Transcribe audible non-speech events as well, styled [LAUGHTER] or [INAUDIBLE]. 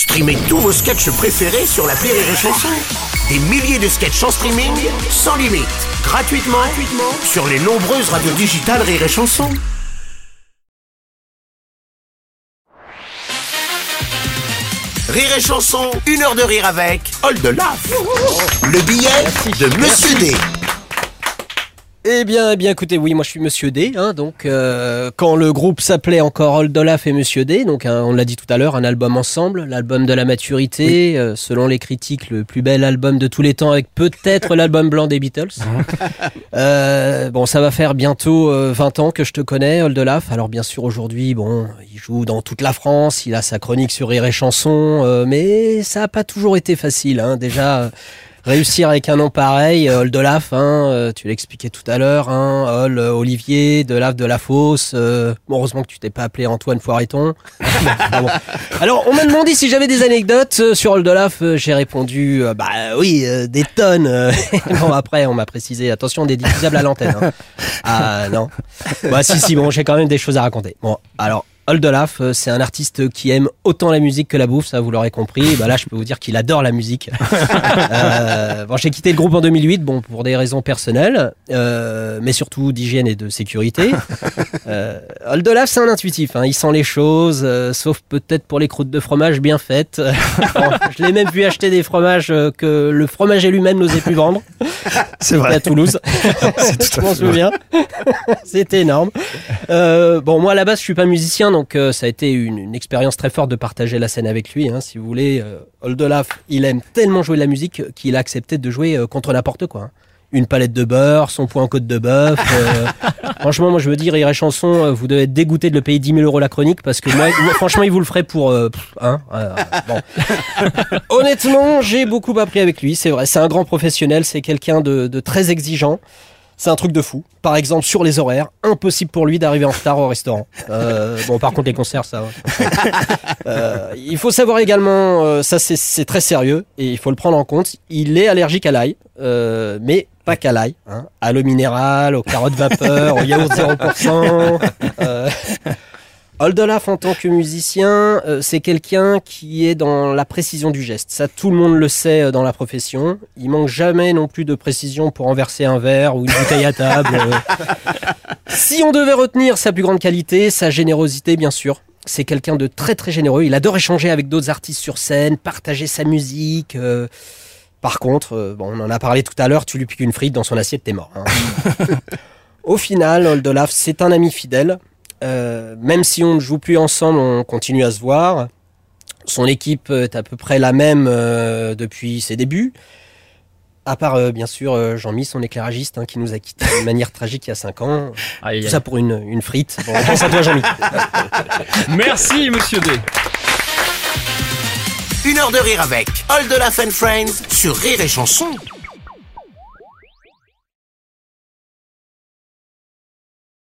Streamez tous vos sketchs préférés sur la Rire et Chanson. Des milliers de sketchs en streaming, sans limite, gratuitement, gratuitement sur les nombreuses radios digitales Rire et Chanson. Rire et Chanson, une heure de rire avec Old Love. Le billet de Monsieur D. Eh bien, eh bien, écoutez, oui, moi je suis Monsieur D. Hein, donc, euh, quand le groupe s'appelait encore Old Olaf et Monsieur D, donc hein, on l'a dit tout à l'heure, un album ensemble, l'album de la maturité, euh, selon les critiques, le plus bel album de tous les temps, avec peut-être l'album blanc des Beatles. [LAUGHS] Euh, bon, ça va faire bientôt 20 ans que je te connais, Old Olaf. Alors bien sûr, aujourd'hui, bon, il joue dans toute la France, il a sa chronique sur Rire et Chanson, mais ça n'a pas toujours été facile. Hein, déjà réussir avec un nom pareil, euh, Oldelaf, hein, euh, tu l'expliquais tout à l'heure, hein, euh, Olivier, Delaf de la Fosse. bon, heureusement que tu t'es pas appelé Antoine Foireton. [LAUGHS] Alors, on m'a demandé si j'avais des anecdotes sur Oldelaf. J'ai répondu, bah oui, des tonnes. [LAUGHS] bon, après, on m'a précisé, attention, des diffusables à l'antenne. Hein. Ah non. Bah si, si, bon, j'ai quand même des choses à raconter. Bon, alors, Oldelaf, euh, c'est un artiste qui aime autant la musique que la bouffe, ça vous l'aurez compris. Bah là, je peux vous dire qu'il adore la musique. [LAUGHS] euh, bon, j'ai quitté le groupe en 2008, bon, pour des raisons personnelles, euh, mais surtout d'hygiène et de sécurité. [LAUGHS] Euh, Oldelaf, c'est un intuitif, hein. il sent les choses, sauf peut-être pour les croûtes de fromage bien faites. [LAUGHS] je l'ai même vu acheter des fromages que le fromager lui-même n'osait plus vendre. C'est vrai. À Toulouse. je m'en souviens. C'était énorme. bon, moi à la base, je suis pas musicien, donc euh, ça a été une, expérience très forte de partager la scène avec lui. Hein, si vous voulez, euh, Oldelaf, il aime tellement jouer de la musique qu'il a accepté de jouer euh, contre n'importe quoi. Hein. Une palette de beurre, son point en côte de bœuf. [LAUGHS] franchement, moi je veux dire, Rire Chanson, vous devez être dégoûté de le payer 10 000 euros la chronique parce que [LAUGHS] moi, franchement, il vous le ferait pour. Hein, [LAUGHS] Honnêtement, j'ai beaucoup appris avec lui, c'est vrai. C'est un grand professionnel, c'est quelqu'un de très exigeant. C'est un truc de fou. Par exemple, sur les horaires, impossible pour lui d'arriver en retard au restaurant. Euh, bon, par contre, les concerts, ça. [LAUGHS] Euh, il faut savoir également, euh, ça c'est très sérieux et il faut le prendre en compte. Il est allergique à l'ail, mais pas qu'à l'ail, hein, à l'eau minérale, aux carottes vapeur, au yaourt 0%. Oldelaf en tant que musicien, euh, c'est quelqu'un qui est dans la précision du geste. Ça, tout le monde le sait euh, dans la profession. Il manque jamais non plus de précision pour renverser un verre ou une bouteille à table. [LAUGHS] si on devait retenir sa plus grande qualité, sa générosité, bien sûr. C'est quelqu'un de très très généreux. Il adore échanger avec d'autres artistes sur scène, partager sa musique. Euh. Par contre, bon, on en a parlé tout à l'heure, tu lui piques une frite dans son assiette, t'es mort. Hein. [LAUGHS] Au final, Oldelaf, c'est un ami fidèle. Euh, même si on ne joue plus ensemble, on continue à se voir. Son équipe est à peu près la même euh, depuis ses débuts. À part, euh, bien sûr, Jean-Mi, son éclairagiste, hein, qui nous a quittés de manière tragique il y a 5 ans. Tout ça pour une, une frite. Bon, on pense à toi, Jean-Mi. [LAUGHS] Merci, monsieur D. Une heure de rire avec All de la Friends sur Rire et Chanson.